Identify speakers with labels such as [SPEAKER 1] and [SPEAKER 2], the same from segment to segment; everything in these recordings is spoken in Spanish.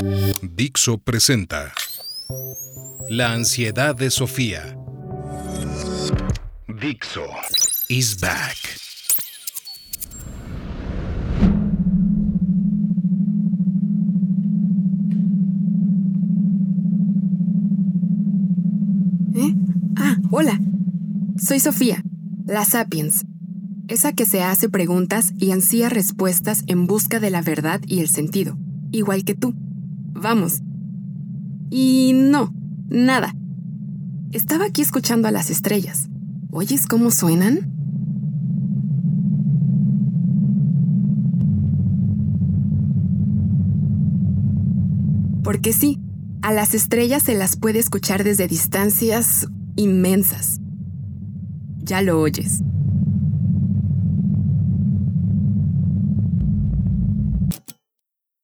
[SPEAKER 1] Dixo presenta La ansiedad de Sofía. Dixo is back.
[SPEAKER 2] ¿Eh? Ah, hola. Soy Sofía, la Sapiens, esa que se hace preguntas y ansía respuestas en busca de la verdad y el sentido, igual que tú. Vamos. Y no, nada. Estaba aquí escuchando a las estrellas. ¿Oyes cómo suenan? Porque sí, a las estrellas se las puede escuchar desde distancias inmensas. Ya lo oyes.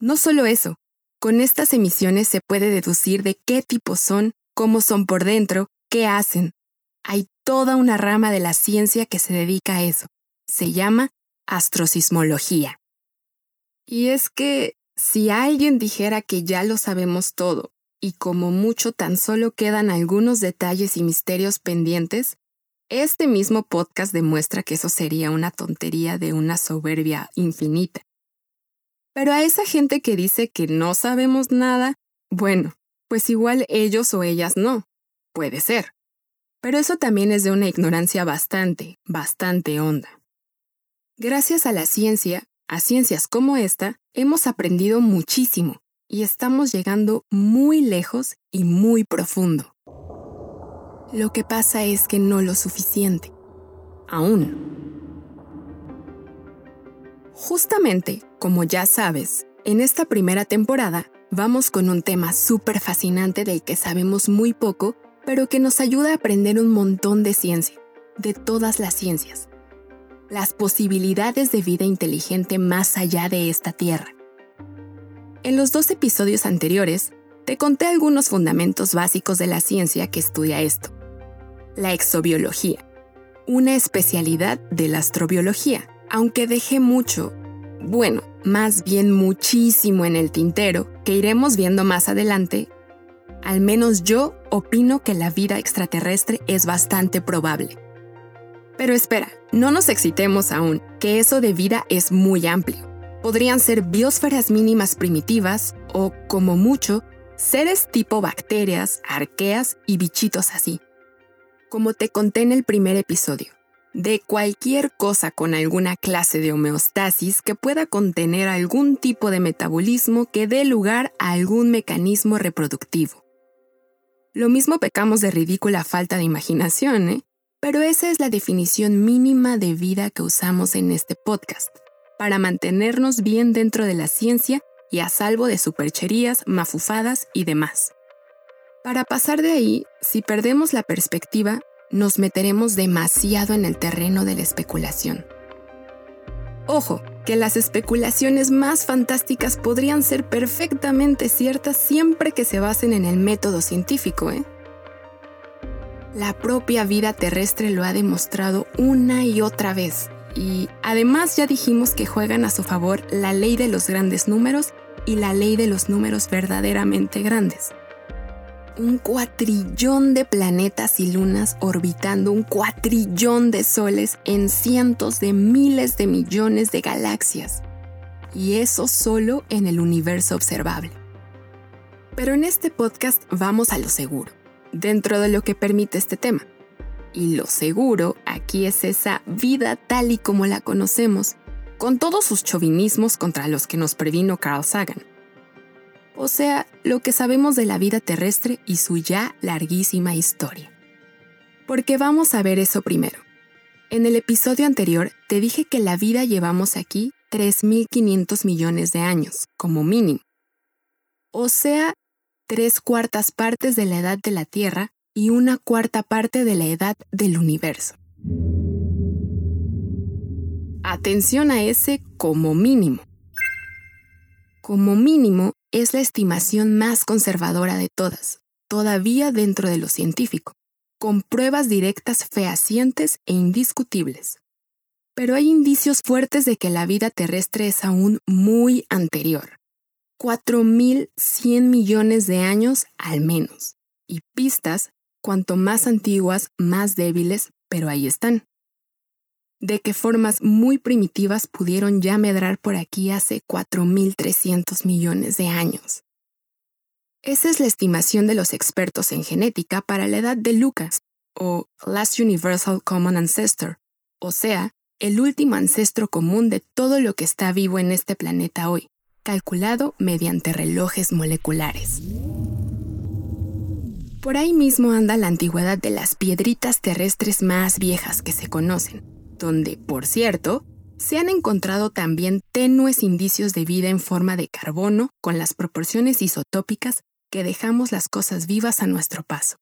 [SPEAKER 2] No solo eso, con estas emisiones se puede deducir de qué tipo son, cómo son por dentro, qué hacen. Hay toda una rama de la ciencia que se dedica a eso. Se llama astrosismología. Y es que si alguien dijera que ya lo sabemos todo, y como mucho tan solo quedan algunos detalles y misterios pendientes, este mismo podcast demuestra que eso sería una tontería de una soberbia infinita. Pero a esa gente que dice que no sabemos nada, bueno, pues igual ellos o ellas no. Puede ser. Pero eso también es de una ignorancia bastante, bastante honda. Gracias a la ciencia, a ciencias como esta, hemos aprendido muchísimo y estamos llegando muy lejos y muy profundo. Lo que pasa es que no lo suficiente. Aún. Justamente, como ya sabes, en esta primera temporada vamos con un tema súper fascinante del que sabemos muy poco, pero que nos ayuda a aprender un montón de ciencia, de todas las ciencias. Las posibilidades de vida inteligente más allá de esta Tierra. En los dos episodios anteriores, te conté algunos fundamentos básicos de la ciencia que estudia esto. La exobiología, una especialidad de la astrobiología, aunque dejé mucho, bueno, más bien muchísimo en el tintero, que iremos viendo más adelante, al menos yo opino que la vida extraterrestre es bastante probable. Pero espera, no nos excitemos aún, que eso de vida es muy amplio. Podrían ser biosferas mínimas primitivas o, como mucho, seres tipo bacterias, arqueas y bichitos así. Como te conté en el primer episodio, de cualquier cosa con alguna clase de homeostasis que pueda contener algún tipo de metabolismo que dé lugar a algún mecanismo reproductivo. Lo mismo pecamos de ridícula falta de imaginación, ¿eh? Pero esa es la definición mínima de vida que usamos en este podcast, para mantenernos bien dentro de la ciencia y a salvo de supercherías, mafufadas y demás. Para pasar de ahí, si perdemos la perspectiva, nos meteremos demasiado en el terreno de la especulación. Ojo, que las especulaciones más fantásticas podrían ser perfectamente ciertas siempre que se basen en el método científico, ¿eh? La propia vida terrestre lo ha demostrado una y otra vez. Y además ya dijimos que juegan a su favor la ley de los grandes números y la ley de los números verdaderamente grandes un cuatrillón de planetas y lunas orbitando un cuatrillón de soles en cientos de miles de millones de galaxias. Y eso solo en el universo observable. Pero en este podcast vamos a lo seguro, dentro de lo que permite este tema. Y lo seguro aquí es esa vida tal y como la conocemos, con todos sus chauvinismos contra los que nos previno Carl Sagan o sea, lo que sabemos de la vida terrestre y su ya larguísima historia. Porque vamos a ver eso primero. En el episodio anterior te dije que la vida llevamos aquí 3.500 millones de años, como mínimo. O sea, tres cuartas partes de la edad de la Tierra y una cuarta parte de la edad del universo. Atención a ese como mínimo. Como mínimo es la estimación más conservadora de todas, todavía dentro de lo científico, con pruebas directas fehacientes e indiscutibles. Pero hay indicios fuertes de que la vida terrestre es aún muy anterior. 4.100 millones de años al menos. Y pistas, cuanto más antiguas, más débiles, pero ahí están. De que formas muy primitivas pudieron ya medrar por aquí hace 4.300 millones de años. Esa es la estimación de los expertos en genética para la edad de Lucas, o Last Universal Common Ancestor, o sea, el último ancestro común de todo lo que está vivo en este planeta hoy, calculado mediante relojes moleculares. Por ahí mismo anda la antigüedad de las piedritas terrestres más viejas que se conocen, donde, por cierto, se han encontrado también tenues indicios de vida en forma de carbono con las proporciones isotópicas que dejamos las cosas vivas a nuestro paso.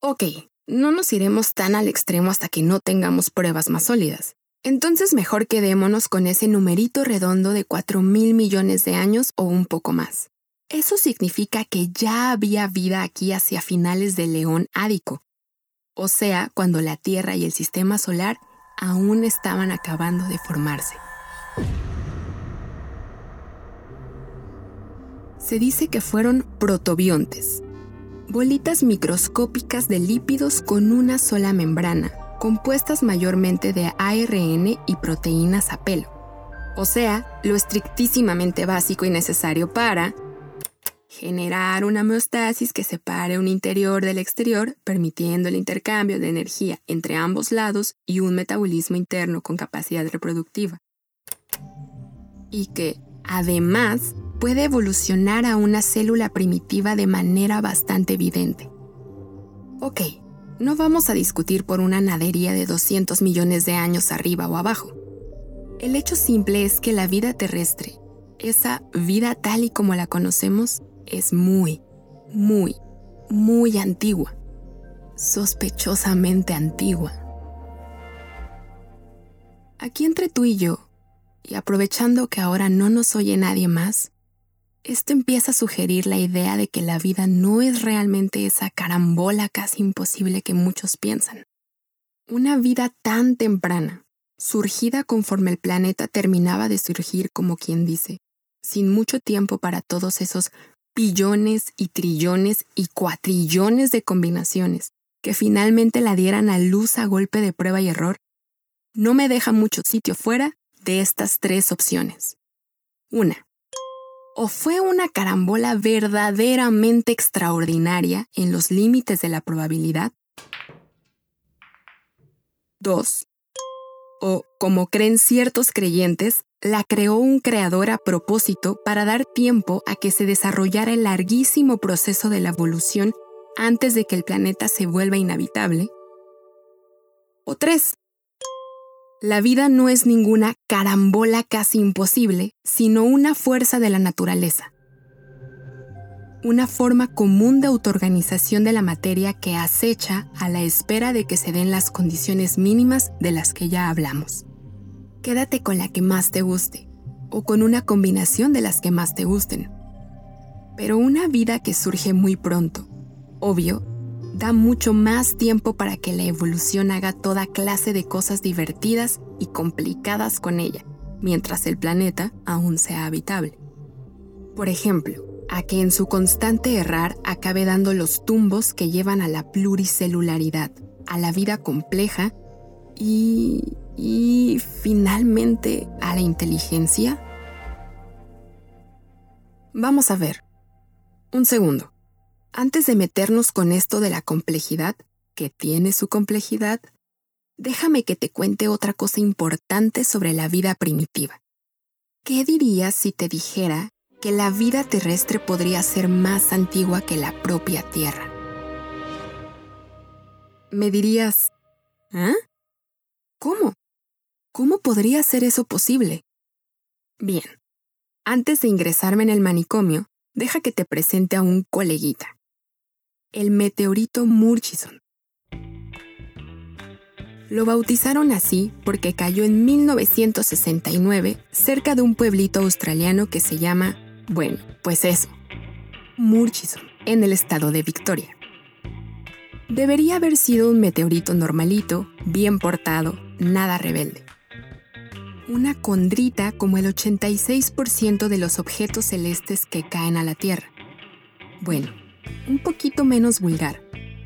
[SPEAKER 2] Ok, no nos iremos tan al extremo hasta que no tengamos pruebas más sólidas. Entonces mejor quedémonos con ese numerito redondo de 4 mil millones de años o un poco más. Eso significa que ya había vida aquí hacia finales del León Ádico, o sea, cuando la Tierra y el sistema solar aún estaban acabando de formarse. Se dice que fueron protobiontes, bolitas microscópicas de lípidos con una sola membrana, compuestas mayormente de ARN y proteínas a pelo, o sea, lo estrictísimamente básico y necesario para generar una homeostasis que separe un interior del exterior, permitiendo el intercambio de energía entre ambos lados y un metabolismo interno con capacidad reproductiva. Y que, además, puede evolucionar a una célula primitiva de manera bastante evidente. Ok, no vamos a discutir por una nadería de 200 millones de años arriba o abajo. El hecho simple es que la vida terrestre, esa vida tal y como la conocemos, es muy, muy, muy antigua. Sospechosamente antigua. Aquí entre tú y yo, y aprovechando que ahora no nos oye nadie más, esto empieza a sugerir la idea de que la vida no es realmente esa carambola casi imposible que muchos piensan. Una vida tan temprana, surgida conforme el planeta terminaba de surgir como quien dice, sin mucho tiempo para todos esos billones y trillones y cuatrillones de combinaciones que finalmente la dieran a luz a golpe de prueba y error, no me deja mucho sitio fuera de estas tres opciones. Una, o fue una carambola verdaderamente extraordinaria en los límites de la probabilidad. 2. O, como creen ciertos creyentes, la creó un creador a propósito para dar tiempo a que se desarrollara el larguísimo proceso de la evolución antes de que el planeta se vuelva inhabitable. O 3. La vida no es ninguna carambola casi imposible, sino una fuerza de la naturaleza. Una forma común de autoorganización de la materia que acecha a la espera de que se den las condiciones mínimas de las que ya hablamos. Quédate con la que más te guste, o con una combinación de las que más te gusten. Pero una vida que surge muy pronto, obvio, da mucho más tiempo para que la evolución haga toda clase de cosas divertidas y complicadas con ella, mientras el planeta aún sea habitable. Por ejemplo, a que en su constante errar acabe dando los tumbos que llevan a la pluricelularidad, a la vida compleja y... y finalmente a la inteligencia? Vamos a ver. Un segundo. Antes de meternos con esto de la complejidad, que tiene su complejidad, déjame que te cuente otra cosa importante sobre la vida primitiva. ¿Qué dirías si te dijera que la vida terrestre podría ser más antigua que la propia Tierra? Me dirías, ¿ah? ¿Cómo? ¿Cómo podría ser eso posible? Bien, antes de ingresarme en el manicomio, deja que te presente a un coleguita el meteorito Murchison. Lo bautizaron así porque cayó en 1969 cerca de un pueblito australiano que se llama, bueno, pues eso, Murchison, en el estado de Victoria. Debería haber sido un meteorito normalito, bien portado, nada rebelde. Una condrita como el 86% de los objetos celestes que caen a la Tierra. Bueno, un poquito menos vulgar,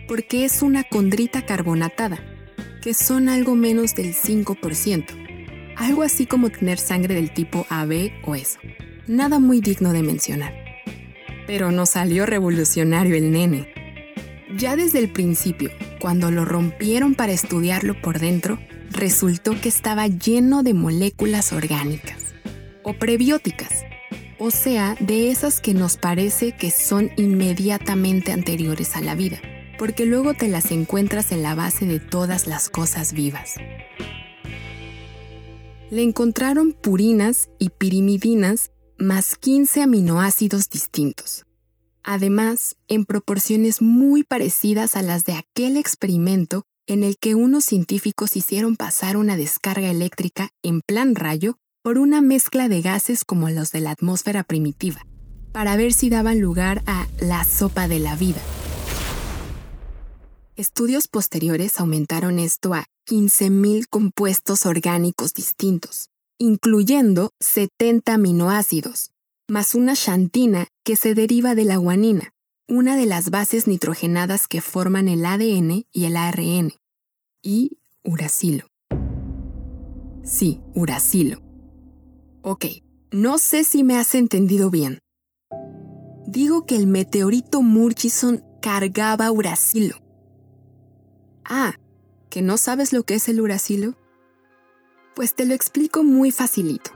[SPEAKER 2] porque es una condrita carbonatada, que son algo menos del 5%. Algo así como tener sangre del tipo AB o eso. Nada muy digno de mencionar. Pero no salió revolucionario el nene. Ya desde el principio, cuando lo rompieron para estudiarlo por dentro, resultó que estaba lleno de moléculas orgánicas o prebióticas, o sea, de esas que nos parece que son inmediatamente anteriores a la vida, porque luego te las encuentras en la base de todas las cosas vivas. Le encontraron purinas y pirimidinas más 15 aminoácidos distintos. Además, en proporciones muy parecidas a las de aquel experimento en el que unos científicos hicieron pasar una descarga eléctrica en plan rayo por una mezcla de gases como los de la atmósfera primitiva, para ver si daban lugar a la sopa de la vida. Estudios posteriores aumentaron esto a 15.000 compuestos orgánicos distintos, incluyendo 70 aminoácidos, más una xantina que se deriva de la guanina, una de las bases nitrogenadas que forman el ADN y el ARN, y uracilo. Sí, uracilo. Ok, no sé si me has entendido bien. Digo que el meteorito Murchison cargaba uracilo. Ah, ¿que no sabes lo que es el uracilo? Pues te lo explico muy facilito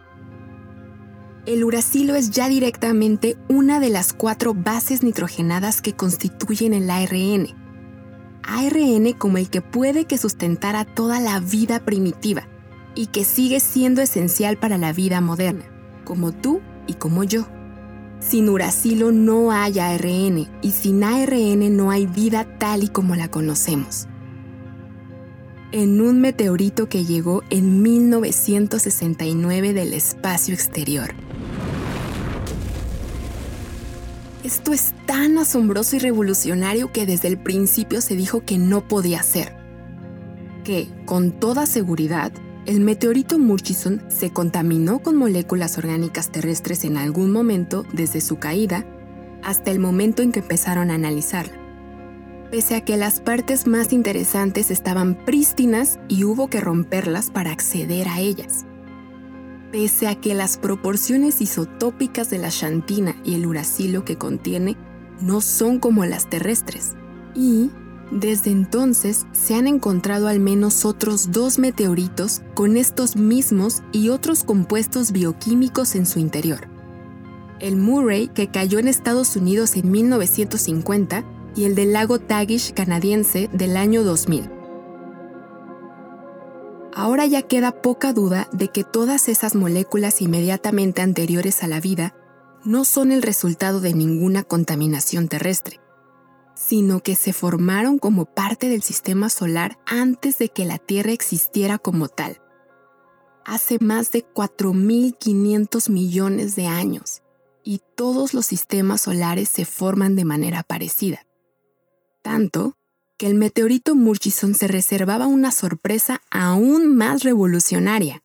[SPEAKER 2] el uracilo es ya directamente una de las cuatro bases nitrogenadas que constituyen el ARN. ARN como el que puede que sustentara toda la vida primitiva y que sigue siendo esencial para la vida moderna, como tú y como yo. Sin uracilo no hay ARN y sin ARN no hay vida tal y como la conocemos. En un meteorito que llegó en 1969 del espacio exterior. Esto es tan asombroso y revolucionario que desde el principio se dijo que no podía ser. Que, con toda seguridad, el meteorito Murchison se contaminó con moléculas orgánicas terrestres en algún momento desde su caída hasta el momento en que empezaron a analizarla. Pese a que las partes más interesantes estaban prístinas y hubo que romperlas para acceder a ellas pese a que las proporciones isotópicas de la xantina y el uracilo que contiene no son como las terrestres. Y, desde entonces, se han encontrado al menos otros dos meteoritos con estos mismos y otros compuestos bioquímicos en su interior. El Murray, que cayó en Estados Unidos en 1950, y el del lago Tagish canadiense del año 2000. Ahora ya queda poca duda de que todas esas moléculas inmediatamente anteriores a la vida no son el resultado de ninguna contaminación terrestre, sino que se formaron como parte del sistema solar antes de que la Tierra existiera como tal, hace más de 4.500 millones de años, y todos los sistemas solares se forman de manera parecida. Tanto que el meteorito Murchison se reservaba una sorpresa aún más revolucionaria.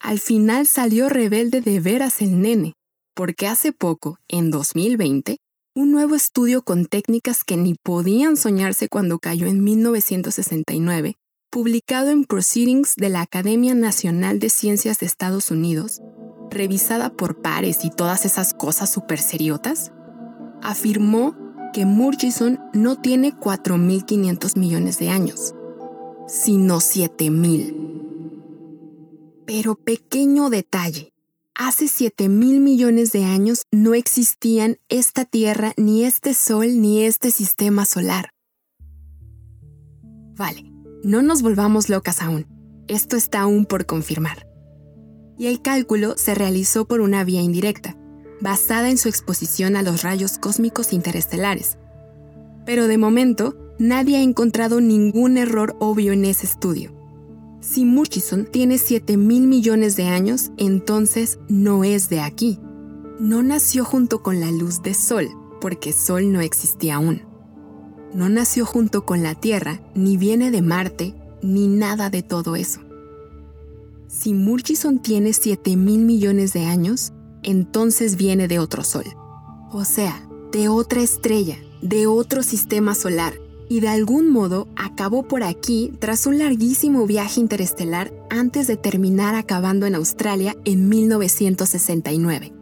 [SPEAKER 2] Al final salió rebelde de veras el nene, porque hace poco, en 2020, un nuevo estudio con técnicas que ni podían soñarse cuando cayó en 1969, publicado en Proceedings de la Academia Nacional de Ciencias de Estados Unidos, revisada por pares y todas esas cosas super seriotas, afirmó que Murchison no tiene 4.500 millones de años, sino 7.000. Pero pequeño detalle, hace 7.000 millones de años no existían esta Tierra, ni este Sol, ni este sistema solar. Vale, no nos volvamos locas aún. Esto está aún por confirmar. Y el cálculo se realizó por una vía indirecta, basada en su exposición a los rayos cósmicos interestelares. Pero de momento, nadie ha encontrado ningún error obvio en ese estudio. Si Murchison tiene 7 mil millones de años, entonces no es de aquí. No nació junto con la luz de Sol, porque Sol no existía aún. No nació junto con la Tierra, ni viene de Marte, ni nada de todo eso. Si Murchison tiene 7 mil millones de años, entonces viene de otro sol. O sea, de otra estrella, de otro sistema solar, y de algún modo acabó por aquí tras un larguísimo viaje interestelar antes de terminar acabando en Australia en 1969.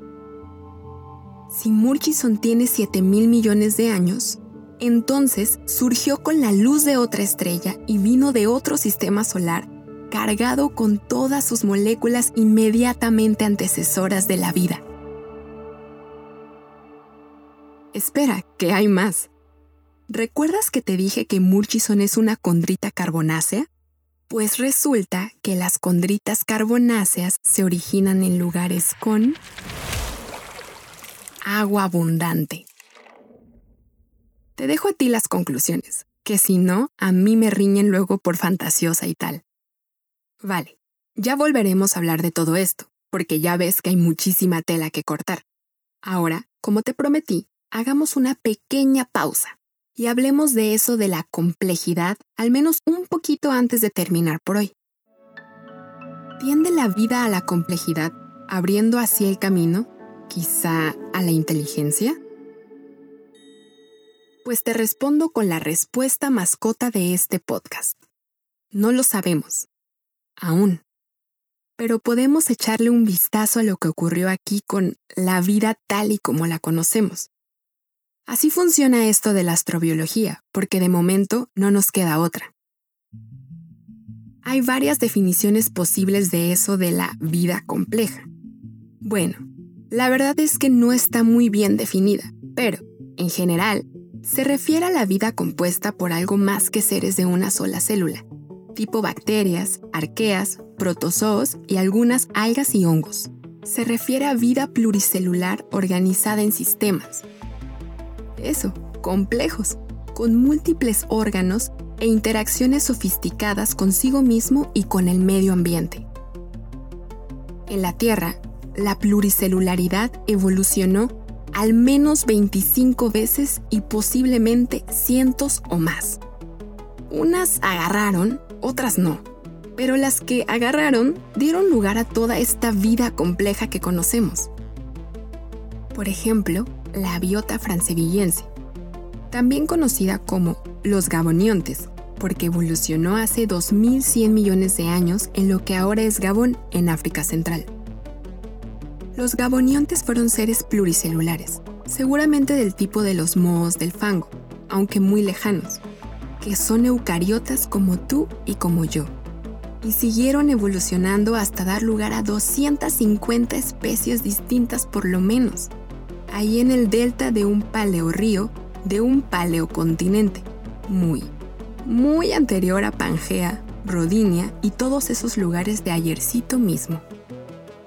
[SPEAKER 2] Si Murchison tiene 7 mil millones de años, entonces surgió con la luz de otra estrella y vino de otro sistema solar cargado con todas sus moléculas inmediatamente antecesoras de la vida. Espera, que hay más. ¿Recuerdas que te dije que Murchison es una condrita carbonácea? Pues resulta que las condritas carbonáceas se originan en lugares con agua abundante. Te dejo a ti las conclusiones, que si no, a mí me riñen luego por fantasiosa y tal. Vale, ya volveremos a hablar de todo esto, porque ya ves que hay muchísima tela que cortar. Ahora, como te prometí, hagamos una pequeña pausa y hablemos de eso de la complejidad, al menos un poquito antes de terminar por hoy. ¿Tiende la vida a la complejidad, abriendo así el camino, quizá a la inteligencia? Pues te respondo con la respuesta mascota de este podcast. No lo sabemos, aún. Pero podemos echarle un vistazo a lo que ocurrió aquí con la vida tal y como la conocemos. Así funciona esto de la astrobiología, porque de momento no nos queda otra. Hay varias definiciones posibles de eso de la vida compleja. Bueno, la verdad es que no está muy bien definida, pero, en general, se refiere a la vida compuesta por algo más que seres de una sola célula, tipo bacterias, arqueas, protozoos y algunas algas y hongos. Se refiere a vida pluricelular organizada en sistemas. Eso, complejos, con múltiples órganos e interacciones sofisticadas consigo mismo y con el medio ambiente. En la Tierra, la pluricelularidad evolucionó al menos 25 veces y posiblemente cientos o más. Unas agarraron otras no. Pero las que agarraron dieron lugar a toda esta vida compleja que conocemos. Por ejemplo, la biota francevillense, también conocida como los gaboniontes, porque evolucionó hace 2100 millones de años en lo que ahora es Gabón, en África Central. Los gaboniontes fueron seres pluricelulares, seguramente del tipo de los mohos del fango, aunque muy lejanos que son eucariotas como tú y como yo. Y siguieron evolucionando hasta dar lugar a 250 especies distintas por lo menos, ahí en el delta de un paleorrío de un paleocontinente, muy, muy anterior a Pangea, Rodinia y todos esos lugares de ayercito mismo.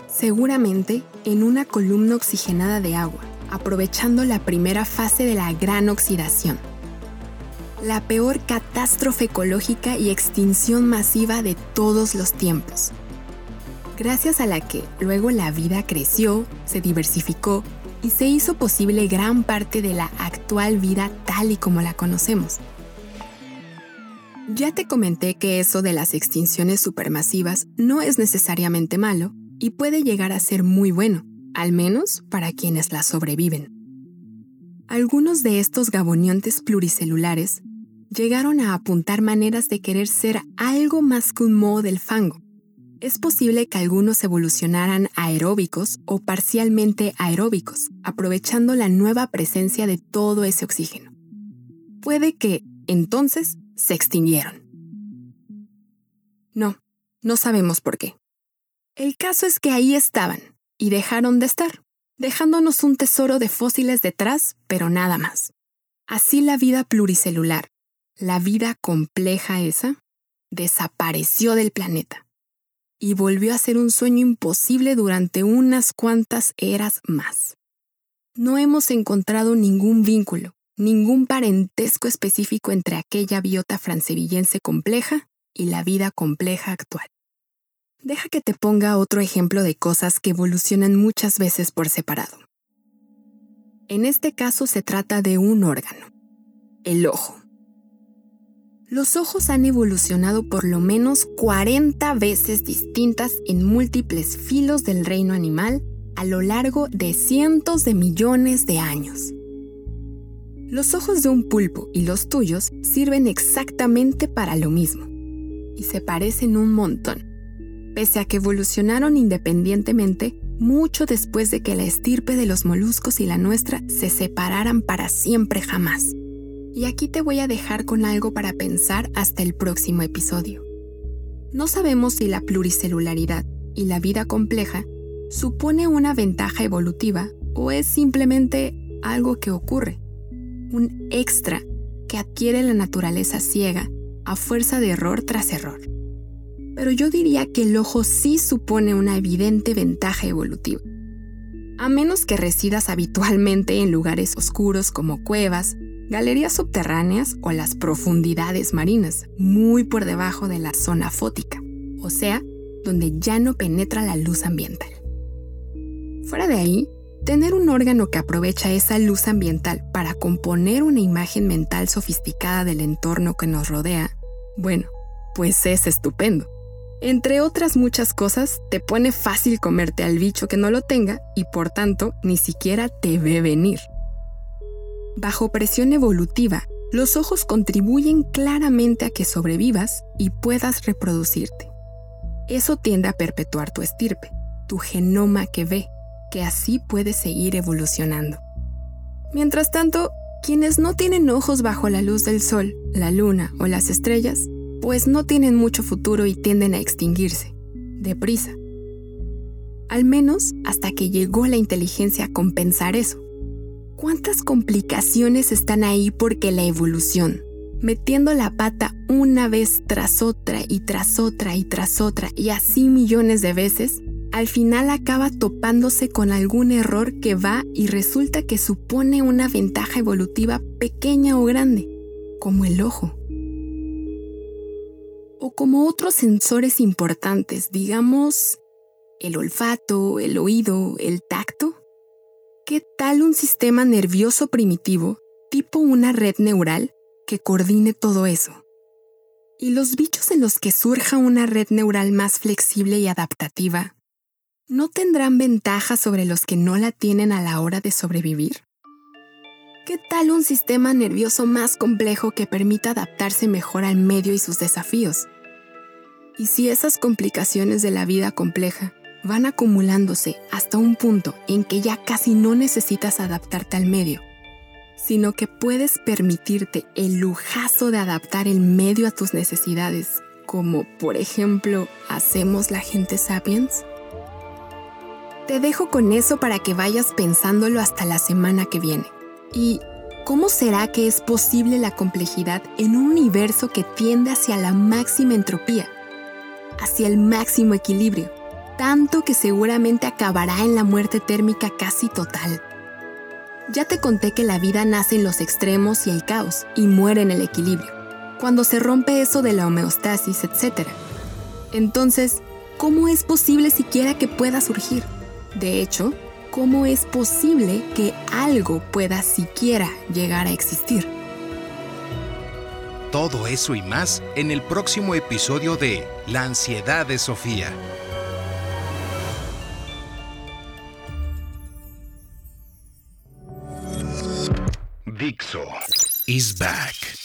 [SPEAKER 2] Seguramente en una columna oxigenada de agua, aprovechando la primera fase de la gran oxidación la peor catástrofe ecológica y extinción masiva de todos los tiempos, gracias a la que luego la vida creció, se diversificó y se hizo posible gran parte de la actual vida tal y como la conocemos. Ya te comenté que eso de las extinciones supermasivas no es necesariamente malo y puede llegar a ser muy bueno, al menos para quienes la sobreviven. Algunos de estos gaboniontes pluricelulares llegaron a apuntar maneras de querer ser algo más que un moho del fango. Es posible que algunos evolucionaran aeróbicos o parcialmente aeróbicos, aprovechando la nueva presencia de todo ese oxígeno. Puede que, entonces, se extinguieron. No, no sabemos por qué. El caso es que ahí estaban y dejaron de estar, dejándonos un tesoro de fósiles detrás, pero nada más. Así la vida pluricelular, la vida compleja esa desapareció del planeta y volvió a ser un sueño imposible durante unas cuantas eras más. No hemos encontrado ningún vínculo, ningún parentesco específico entre aquella biota francevillense compleja y la vida compleja actual. Deja que te ponga otro ejemplo de cosas que evolucionan muchas veces por separado. En este caso se trata de un órgano, el ojo. Los ojos han evolucionado por lo menos 40 veces distintas en múltiples filos del reino animal a lo largo de cientos de millones de años. Los ojos de un pulpo y los tuyos sirven exactamente para lo mismo, y se parecen un montón, pese a que evolucionaron independientemente mucho después de que la estirpe de los moluscos y la nuestra se separaran para siempre jamás. Y aquí te voy a dejar con algo para pensar hasta el próximo episodio. No sabemos si la pluricelularidad y la vida compleja supone una ventaja evolutiva o es simplemente algo que ocurre, un extra que adquiere la naturaleza ciega a fuerza de error tras error. Pero yo diría que el ojo sí supone una evidente ventaja evolutiva. A menos que residas habitualmente en lugares oscuros como cuevas, galerías subterráneas o las profundidades marinas, muy por debajo de la zona fótica, o sea, donde ya no penetra la luz ambiental. Fuera de ahí, tener un órgano que aprovecha esa luz ambiental para componer una imagen mental sofisticada del entorno que nos rodea, bueno, pues es estupendo. Entre otras muchas cosas, te pone fácil comerte al bicho que no lo tenga y por tanto ni siquiera te ve venir. Bajo presión evolutiva, los ojos contribuyen claramente a que sobrevivas y puedas reproducirte. Eso tiende a perpetuar tu estirpe, tu genoma que ve, que así puedes seguir evolucionando. Mientras tanto, quienes no tienen ojos bajo la luz del sol, la luna o las estrellas, pues no tienen mucho futuro y tienden a extinguirse, deprisa. Al menos hasta que llegó la inteligencia a compensar eso. ¿Cuántas complicaciones están ahí porque la evolución, metiendo la pata una vez tras otra y tras otra y tras otra y así millones de veces, al final acaba topándose con algún error que va y resulta que supone una ventaja evolutiva pequeña o grande, como el ojo? O como otros sensores importantes, digamos, el olfato, el oído, el tacto. ¿Qué tal un sistema nervioso primitivo, tipo una red neural, que coordine todo eso? ¿Y los bichos en los que surja una red neural más flexible y adaptativa, no tendrán ventaja sobre los que no la tienen a la hora de sobrevivir? ¿Qué tal un sistema nervioso más complejo que permita adaptarse mejor al medio y sus desafíos? ¿Y si esas complicaciones de la vida compleja van acumulándose hasta un punto en que ya casi no necesitas adaptarte al medio, sino que puedes permitirte el lujazo de adaptar el medio a tus necesidades, como por ejemplo hacemos la gente sapiens? Te dejo con eso para que vayas pensándolo hasta la semana que viene. ¿Y cómo será que es posible la complejidad en un universo que tiende hacia la máxima entropía, hacia el máximo equilibrio? Tanto que seguramente acabará en la muerte térmica casi total. Ya te conté que la vida nace en los extremos y el caos, y muere en el equilibrio, cuando se rompe eso de la homeostasis, etc. Entonces, ¿cómo es posible siquiera que pueda surgir? De hecho, ¿cómo es posible que algo pueda siquiera llegar a existir?
[SPEAKER 1] Todo eso y más en el próximo episodio de La ansiedad de Sofía. Dixo is back.